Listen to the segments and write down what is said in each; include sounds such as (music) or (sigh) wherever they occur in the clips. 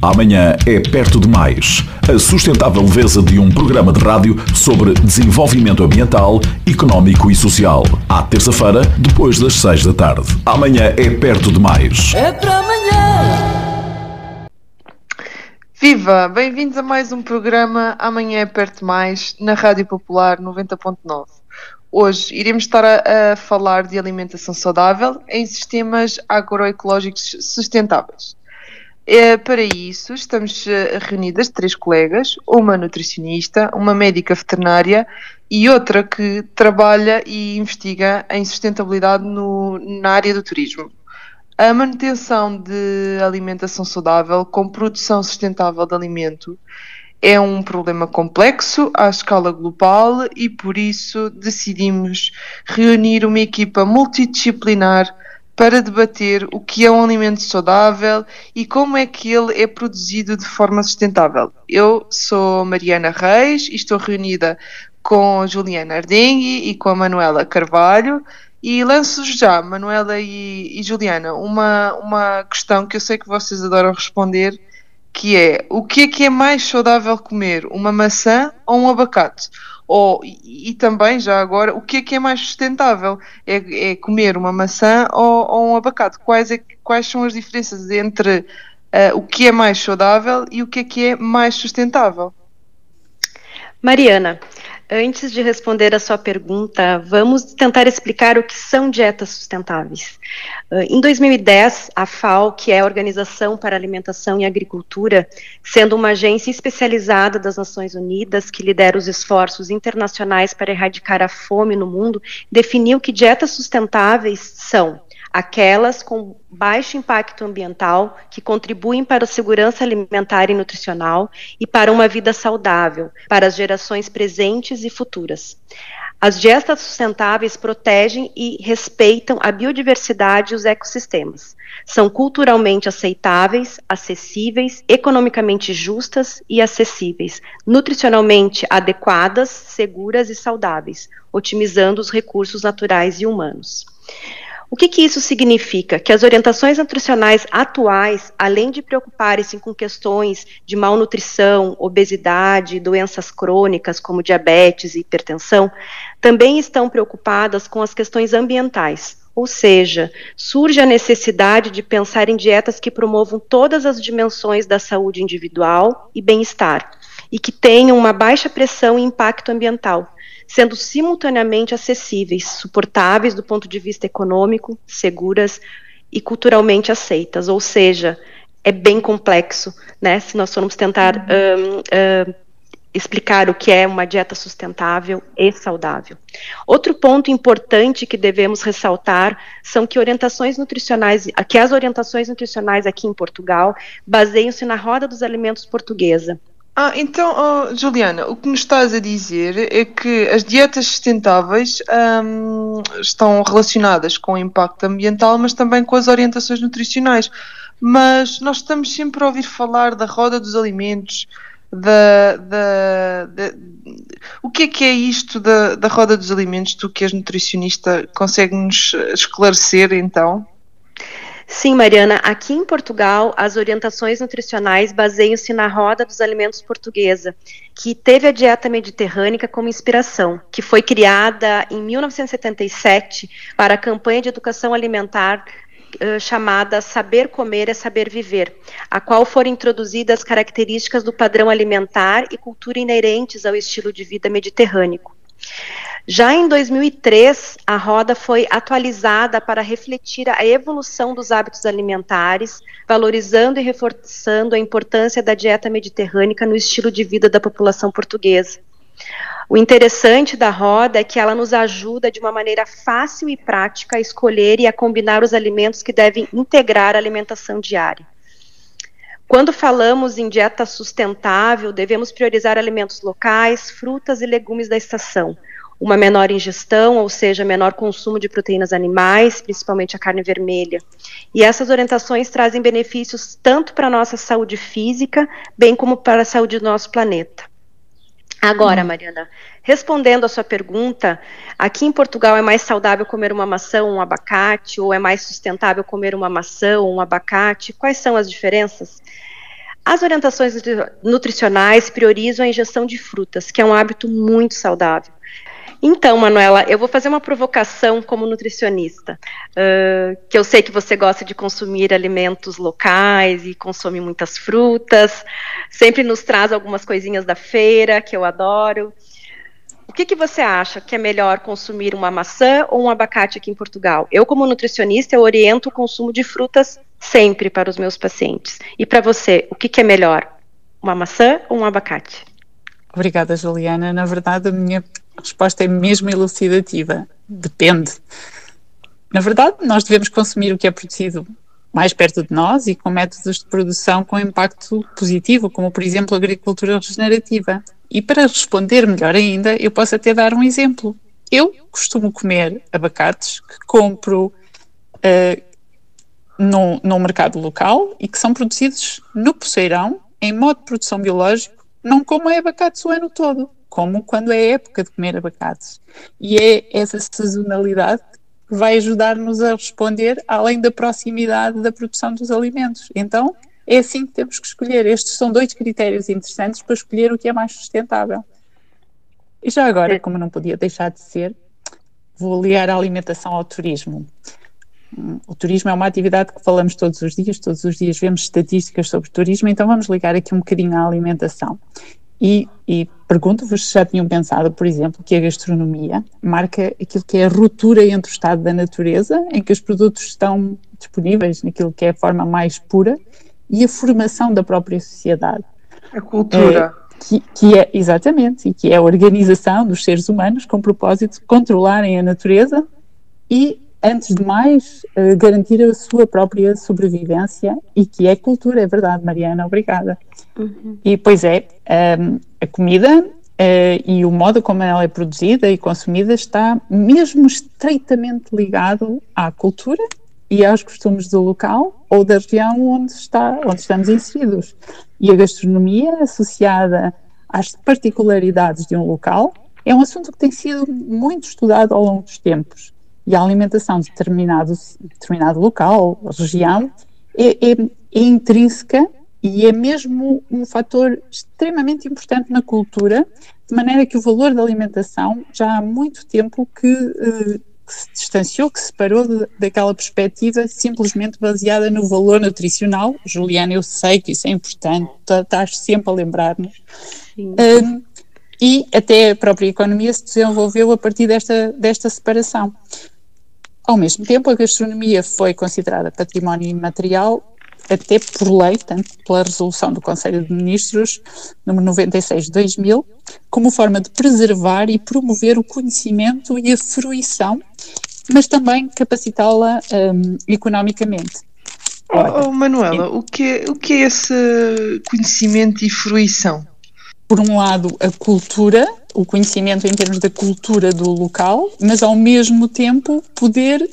Amanhã é perto demais. A sustentável leveza de um programa de rádio sobre desenvolvimento ambiental, económico e social. À terça-feira, depois das seis da tarde. Amanhã é perto demais. É para amanhã. Viva! Bem-vindos a mais um programa Amanhã é Perto Mais na Rádio Popular 90.9. Hoje iremos estar a, a, falar de alimentação saudável em sistemas agroecológicos sustentáveis. É, para isso, estamos eh, reunidas três colegas, uma nutricionista, uma médica veterinária e outra que trabalha e investiga em sustentabilidade no, na área do turismo. A manutenção de alimentação saudável com produção sustentável de alimento é um problema complexo à escala global e por isso decidimos reunir uma equipa multidisciplinar para debater o que é um alimento saudável e como é que ele é produzido de forma sustentável. Eu sou Mariana Reis e estou reunida com Juliana Ardengue e com a Manuela Carvalho. E lanço já, Manuela e, e, Juliana, uma, uma questão que eu sei que vocês adoram responder, que é o que é que é mais saudável comer, uma maçã ou um abacate? Ou, e, e, também, já agora, o que é que é mais sustentável? É, é comer uma maçã ou, ou, um abacate? Quais, é, quais são as diferenças entre uh, o que é mais saudável e o que é que é mais sustentável? Mariana, Antes de responder a sua pergunta, vamos tentar explicar o que são dietas sustentáveis. Ah, em 2010, a FAO, que é a Organização para Alimentação e Agricultura, sendo uma agência especializada das Nações Unidas que lidera os esforços internacionais para erradicar a fome no mundo, definiu que dietas sustentáveis são aquelas com baixo impacto ambiental que contribuem para a segurança alimentar e nutricional e para uma vida saudável para as gerações presentes e futuras. As dietas sustentáveis protegem e respeitam a biodiversidade e os ecossistemas. São culturalmente aceitáveis, acessíveis, economicamente justas e acessíveis, nutricionalmente adequadas, seguras e saudáveis, otimizando os recursos naturais e humanos. O que, que, isso significa? Que as orientações nutricionais atuais, além de preocuparem-se com questões de malnutrição, obesidade, doenças crônicas como diabetes e hipertensão, também estão preocupadas com as questões ambientais. Ou seja, surge a necessidade de pensar em dietas que promovam todas as dimensões da saúde individual e bem-estar, e que tenham uma baixa pressão e impacto ambiental, sendo simultaneamente acessíveis, suportáveis do ponto de vista econômico, seguras e culturalmente aceitas. Ou seja, é bem complexo, né? Se nós formos tentar um, um, explicar o que é uma dieta sustentável e saudável. Outro ponto importante que devemos ressaltar são que orientações nutricionais, que as orientações nutricionais aqui em Portugal baseiam-se na roda dos alimentos portuguesa, ah, então, oh, Juliana, o que nos estás a dizer é que as dietas sustentáveis hum, estão relacionadas com o impacto ambiental, mas também com as orientações nutricionais. Mas nós estamos sempre a ouvir falar da roda dos alimentos, da, da, da o que é que é isto da, da roda dos alimentos? Tu que és nutricionista, consegue-nos esclarecer então? Sim, Mariana, aqui em Portugal, as orientações nutricionais baseiam-se na roda dos alimentos portuguesa, que teve a dieta mediterrânea como inspiração, que foi criada em 1977 para a campanha de educação alimentar chamada Saber Comer é Saber Viver, a qual foram introduzidas características do padrão alimentar e cultura inerentes ao estilo de vida mediterrâneo. Já em 2003, a roda foi atualizada para refletir a evolução dos hábitos alimentares, valorizando e reforçando a importância da dieta mediterrânea no estilo de vida da população portuguesa. O interessante da roda é que ela nos ajuda de uma maneira fácil e prática a escolher e a combinar os alimentos que devem integrar a alimentação diária. Quando falamos em dieta sustentável, devemos priorizar alimentos locais, frutas e legumes da estação, uma menor ingestão, ou seja, menor consumo de proteínas animais, principalmente a carne vermelha. E essas orientações trazem benefícios tanto para a nossa saúde física, bem como para a saúde do nosso planeta. Agora, hum. Mariana, respondendo a sua pergunta, aqui em Portugal é mais saudável comer uma maçã ou um abacate, ou é mais sustentável comer uma maçã ou um abacate? Quais são as diferenças? As orientações nutricionais priorizam a ingestão de frutas, que é um hábito muito saudável. Então, Manuela, eu vou fazer uma provocação como nutricionista, uh, que eu sei que você gosta de consumir alimentos locais e consome muitas frutas, sempre nos traz algumas coisinhas da feira que eu adoro. O que, que você acha que é melhor consumir uma maçã ou um abacate aqui em Portugal? Eu, como nutricionista, eu oriento o consumo de frutas sempre para os meus pacientes. E para você, o que, que é melhor? Uma maçã ou um abacate? Obrigada, Juliana. Na verdade, a minha resposta é mesmo elucidativa. Depende. Na verdade, nós devemos consumir o que é produzido mais perto de nós e com métodos de produção com impacto positivo, como por exemplo a agricultura regenerativa. E para responder melhor ainda, eu posso até dar um exemplo. Eu costumo comer abacates que compro uh, no, no mercado local e que são produzidos no poceirão, em modo de produção biológico, não como abacates o ano todo, como quando é época de comer abacates. E é essa sazonalidade que vai ajudar-nos a responder além da proximidade da produção dos alimentos. Então, é assim que temos que escolher. Estes são dois critérios interessantes para escolher o que é mais sustentável. E já agora, como não podia deixar de ser, vou ligar a alimentação ao turismo. O turismo é uma atividade que falamos todos os dias, todos os dias vemos estatísticas sobre turismo, então vamos ligar aqui um bocadinho à alimentação. E, e pergunto-vos se já tinham pensado, por exemplo, que a gastronomia marca aquilo que é a ruptura entre o estado da natureza, em que os produtos estão disponíveis naquilo que é a forma mais pura, e a formação da própria sociedade. A cultura. É, que, que, é, exatamente, e que é a organização dos seres humanos com o propósito de controlarem a natureza e antes de mais, uh, garantir a sua própria sobrevivência e que é cultura, é verdade, Mariana, obrigada. Uhum. E pois é, um, ehm, a comida uh, e o modo como ela é produzida e consumida está mesmo estreitamente ligado à cultura e aos costumes do local ou da região onde, está, onde estamos inseridos. E a gastronomia associada às particularidades de um local é um assunto que tem sido muito estudado ao longo dos tempos e a alimentação de determinado, determinado local, região, é, é, é intrínseca e é mesmo um fator extremamente importante na cultura, de maneira que o valor da alimentação já há muito tempo que, eh, que se distanciou, que se separou de, daquela perspectiva simplesmente baseada no valor nutricional. Juliana, eu sei que isso é importante, tá, estás sempre a lembrar-nos. Um, e até a própria economia se desenvolveu a partir desta, desta separação. Ao mesmo tempo, a gastronomia foi considerada património imaterial até por lei, tanto pela resolução do Conselho de Ministros número 96 de 2000, como forma de preservar e promover o conhecimento e a fruição, mas também capacitá-la um, economicamente. Oh, oh, Manuela, o que, é, o que é esse conhecimento e fruição? Por um lado, a cultura, o conhecimento em termos da cultura do local, mas ao mesmo tempo poder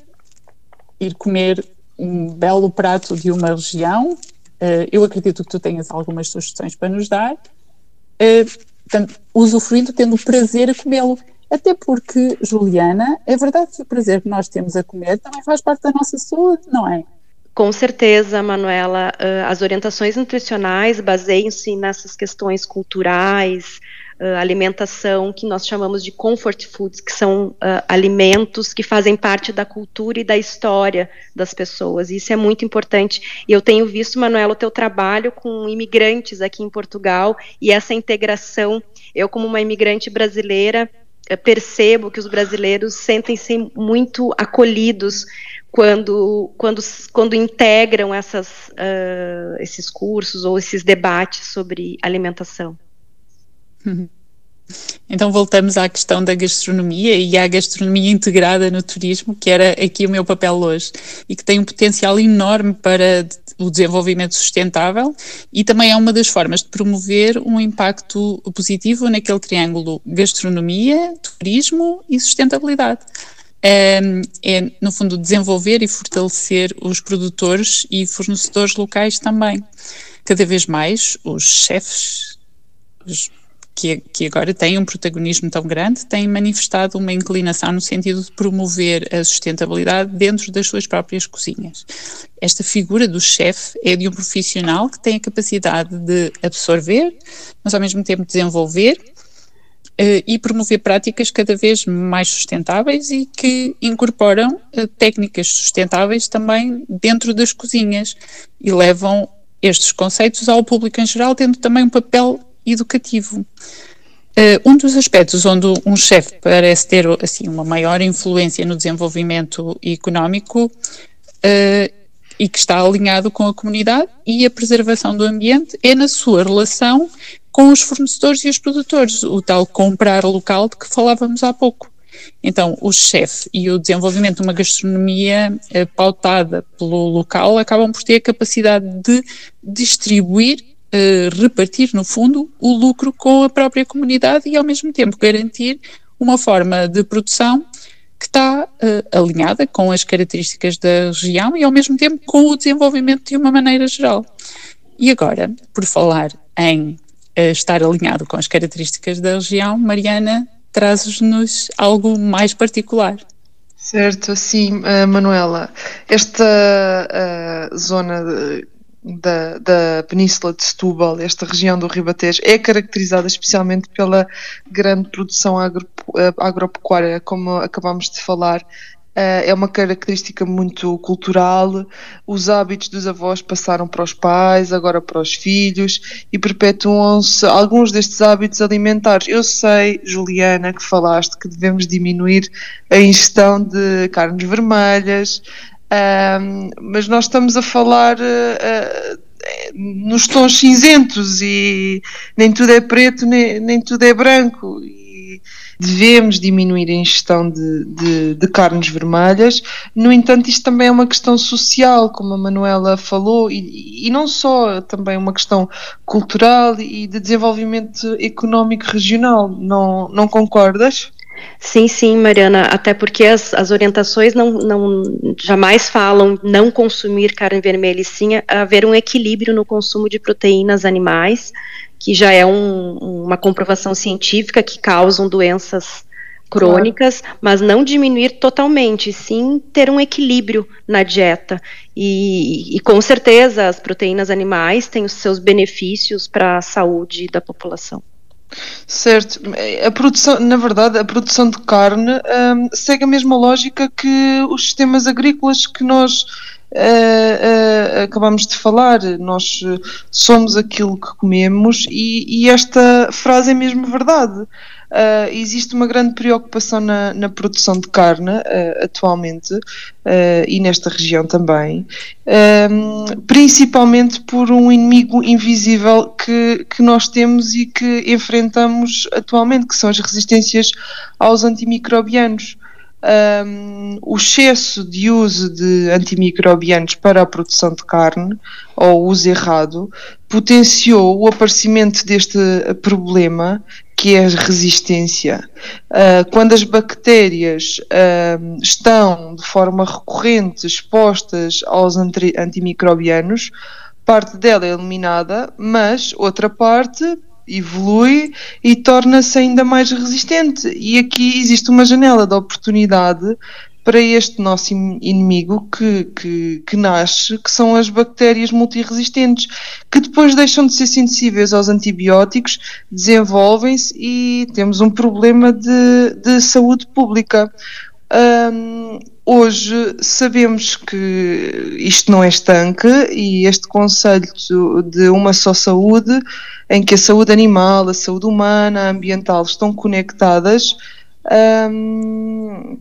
ir comer um belo prato de uma região. Uh, eu acredito que tu tenhas algumas sugestões para nos dar. Uh, portanto, usufruindo, tendo prazer a comê-lo. Até porque, Juliana, é verdade que o prazer que nós temos a comer também faz parte da nossa saúde, não é? Com certeza, Manuela, uh, as orientações nutricionais baseiam-se nessas questões culturais, uh, alimentação que nós chamamos de comfort foods, que são uh, alimentos que fazem parte da cultura e da história das pessoas. Isso é muito importante. E eu tenho visto, Manuela, o teu trabalho com imigrantes aqui em Portugal e essa integração. Eu, como uma imigrante brasileira, eh, percebo que os brasileiros sentem-se muito acolhidos quando, quando, quando integram essas, uh, esses cursos ou esses debates sobre alimentação. (laughs) Então voltamos à questão da gastronomia e à gastronomia integrada no turismo, que era aqui o meu papel hoje, e que tem um potencial enorme para o desenvolvimento sustentável e também é uma das formas de promover um impacto positivo naquele triângulo gastronomia, turismo e sustentabilidade. É, é, no fundo, desenvolver e fortalecer os produtores e fornecedores locais também. Cada vez mais, os chefes, os que, que, agora têm um protagonismo tão grande, têm manifestado uma inclinação no sentido de promover a sustentabilidade dentro das suas próprias cozinhas. Esta figura do chefe é de um profissional que tem a capacidade de absorver, mas ao mesmo tempo desenvolver uh, e promover práticas cada vez mais sustentáveis e que incorporam uh, técnicas sustentáveis também dentro das cozinhas e levam estes conceitos ao público em geral, tendo também um papel educativo. Uh, um dos aspectos onde um chefe parece ter assim uma maior influência no desenvolvimento económico uh, e que está alinhado com a comunidade e a preservação do ambiente é na sua relação com os fornecedores e os produtores, o tal comprar local de que falávamos há pouco. Então, o chefe e o desenvolvimento de uma gastronomia eh, pautada pelo local acabam por ter a capacidade de distribuir, repartir, no fundo, o lucro com a própria comunidade e, ao mesmo tempo, garantir uma forma de produção que está uh, alinhada com as características da região e, ao mesmo tempo, com o desenvolvimento de uma maneira geral. E agora, por falar em estar alinhado com as características da região, Mariana traz-nos algo mais particular. Certo, sim, uh, Manuela. Esta uh, zona de, da, da Península de Setúbal, esta região do Ribatejo, é caracterizada especialmente pela grande produção agro, agropecuária, como acabamos de falar, Uh, é uma característica muito cultural. Os hábitos dos avós passaram para os pais, agora para os filhos e perpetuam-se alguns destes hábitos alimentares. Eu sei, Juliana, que falaste que devemos diminuir a ingestão de carnes vermelhas, uh, mas nós estamos a falar. Uh, nos tons cinzentos e nem tudo é preto, nem, nem tudo é branco devemos diminuir a ingestão de, de, de, carnes vermelhas. No entanto, isto também é uma questão social, como a Manuela falou, e, e não só, também uma questão cultural e de desenvolvimento económico regional. Não, não concordas? Sim, sim, Mariana, até porque as, as orientações não, não jamais falam não consumir carne vermelha, e sim haver um equilíbrio no consumo de proteínas animais, que já é um, uma comprovação científica que causam doenças crônicas, claro. mas não diminuir totalmente, sim ter um equilíbrio na dieta. E, e, com certeza as proteínas animais têm os seus benefícios para a saúde da população. Certo, a produção, na verdade, a produção de carne hum, segue a mesma lógica que os sistemas agrícolas que nós uh, uh, acabamos de falar, nós somos aquilo que comemos e, e esta frase é mesmo verdade. Uh, existe uma grande preocupação na, na produção de carne uh, atualmente uh, e nesta região também, principalmente por um inimigo invisível que, que nós temos e que enfrentamos atualmente, que são as resistências aos antimicrobianos um, o excesso de uso de antimicrobianos para a produção de carne, ou o uso errado, potenciou o aparecimento deste problema que é a resistência. Uh, quando as bactérias uh, estão de forma recorrente expostas aos antimicrobianos, parte dela é eliminada, mas outra parte evolui e torna-se ainda mais resistente. E aqui existe uma janela de oportunidade para este nosso inimigo que, que, que, nasce, que são as bactérias multiresistentes, que depois deixam de ser sensíveis aos antibióticos, desenvolvem-se e temos um problema de, de saúde pública. Um, hoje sabemos que isto não é estanque e este conceito de uma só saúde, em que a saúde animal, a saúde humana, a ambiental estão conectadas. Um,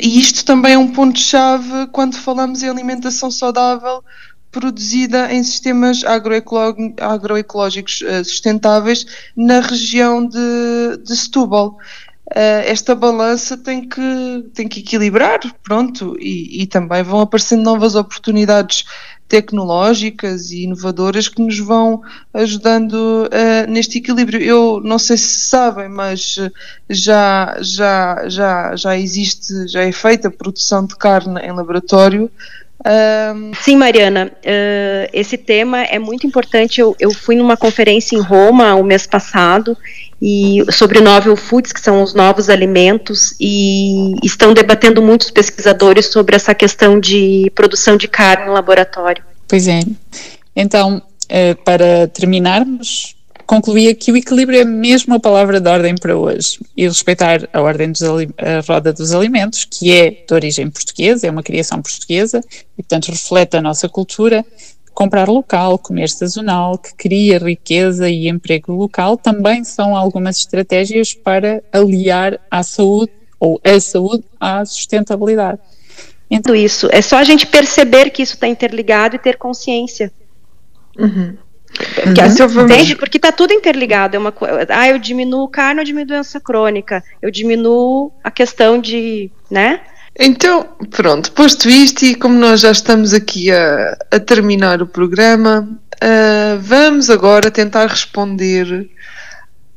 e isto também é um ponto-chave quando falamos em alimentação saudável produzida em sistemas agroecológicos eh, sustentáveis na região de, de Setúbal. Uh, esta balança tem que, tem que equilibrar, pronto, e, e, também vão aparecendo novas oportunidades tecnológicas e inovadoras que nos vão ajudando uh, neste equilíbrio. Eu não sei se sabem, mas já, já, já, já existe, já é feita a produção de carne em laboratório Um... Sim, Mariana, uh, esse tema é muito importante. Eu, eu, fui numa conferência em Roma o mês passado e sobre novel foods, que são os novos alimentos, e estão debatendo muitos pesquisadores sobre essa questão de produção de carne em laboratório. Pois é. Então, uh, para terminarmos, concluía que o equilíbrio é mesmo a palavra de ordem para hoje e respeitar a ordem dos a roda dos alimentos, que é de origem portuguesa, é uma criação portuguesa e, portanto, reflete a nossa cultura. Comprar local, comer sazonal, que cria riqueza e emprego local, também são algumas estratégias para aliar a saúde ou a saúde à sustentabilidade. Então, isso é só a gente perceber que isso está interligado e ter consciência. Uhum. Uhum. Entende? Porque está tudo interligado. É uma, ah, eu diminuo carne, eu diminuo doença crônica, eu diminuo a questão de, né? Então, pronto, posto isto e como nós já estamos aqui a, a terminar o programa, uh, vamos agora tentar responder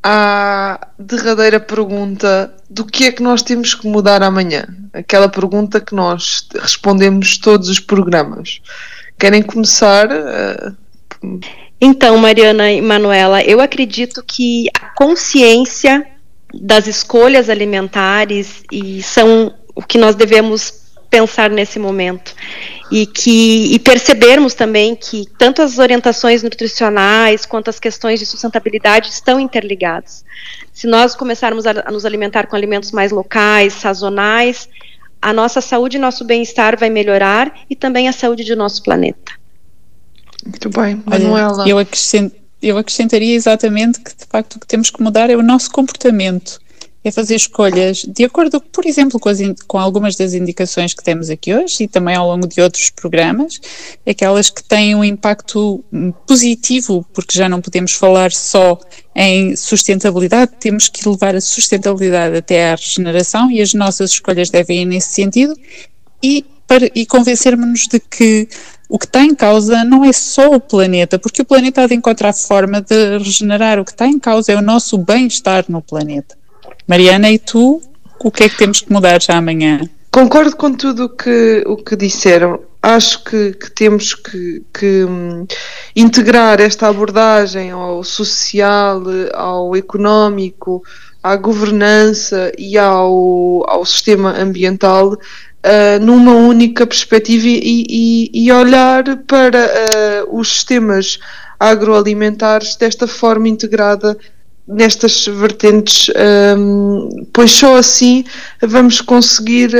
à derradeira pergunta do que é que nós temos que mudar amanhã. Aquela pergunta que nós respondemos todos os programas. Querem começar? Uh, então, Mariana e Manuela, eu acredito que a consciência das escolhas alimentares e são o que nós devemos pensar nesse momento e que e percebermos também que tanto as orientações nutricionais quanto as questões de sustentabilidade estão interligadas. Se nós começarmos a, a nos alimentar com alimentos mais locais, sazonais, a nossa saúde e nosso bem-estar vai melhorar e também a saúde do nosso planeta. Muito bem, Manuela. eu, acrescent, eu acrescentaria exatamente que, de facto, o que temos que mudar é o nosso comportamento. É fazer escolhas de acordo, por exemplo, com, as, com algumas das indicações que temos aqui hoje e também ao longo de outros programas, aquelas que têm um impacto positivo, porque já não podemos falar só em sustentabilidade, temos que levar a sustentabilidade até à regeneração e as nossas escolhas devem ir nesse sentido e, e convencermos-nos de que o que está em causa não é só o planeta, porque o planeta há de encontrar forma de regenerar. O que está em causa é o nosso bem-estar no planeta. Mariana, e tu, o que é que temos que mudar já amanhã? Concordo com tudo que, o que disseram. Acho que, que temos que, que hum, integrar esta abordagem ao social, ao económico, à governança e ao, ao sistema ambiental uh, numa única perspectiva e, e, e olhar para uh, os sistemas agroalimentares desta forma integrada nestas vertentes, um, pois só assim vamos conseguir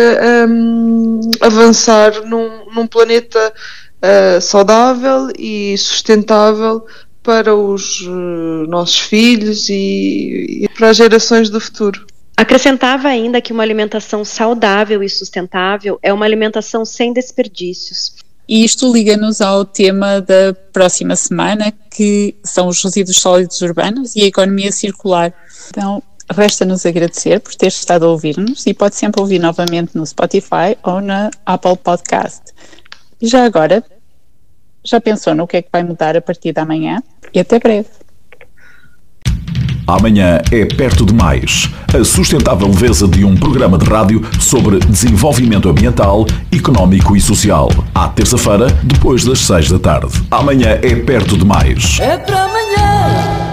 um, avançar num, num planeta uh, saudável e sustentável para os uh, nossos filhos e, e para as gerações do futuro. Acrescentava ainda que uma alimentação saudável e sustentável é uma alimentação sem desperdícios. E isto liga-nos ao tema da próxima semana, que são os resíduos sólidos urbanos e a economia circular. Então, resta-nos agradecer por ter estado a ouvir-nos e pode sempre ouvir novamente no Spotify ou na Apple Podcast. Já agora, já pensou no que é que vai mudar a partir da manhã? E até breve. Amanhã é perto demais. A sustentável leveza de um programa de rádio sobre desenvolvimento ambiental, económico e social. À terça-feira, depois das seis da tarde. Amanhã é perto demais. É para amanhã.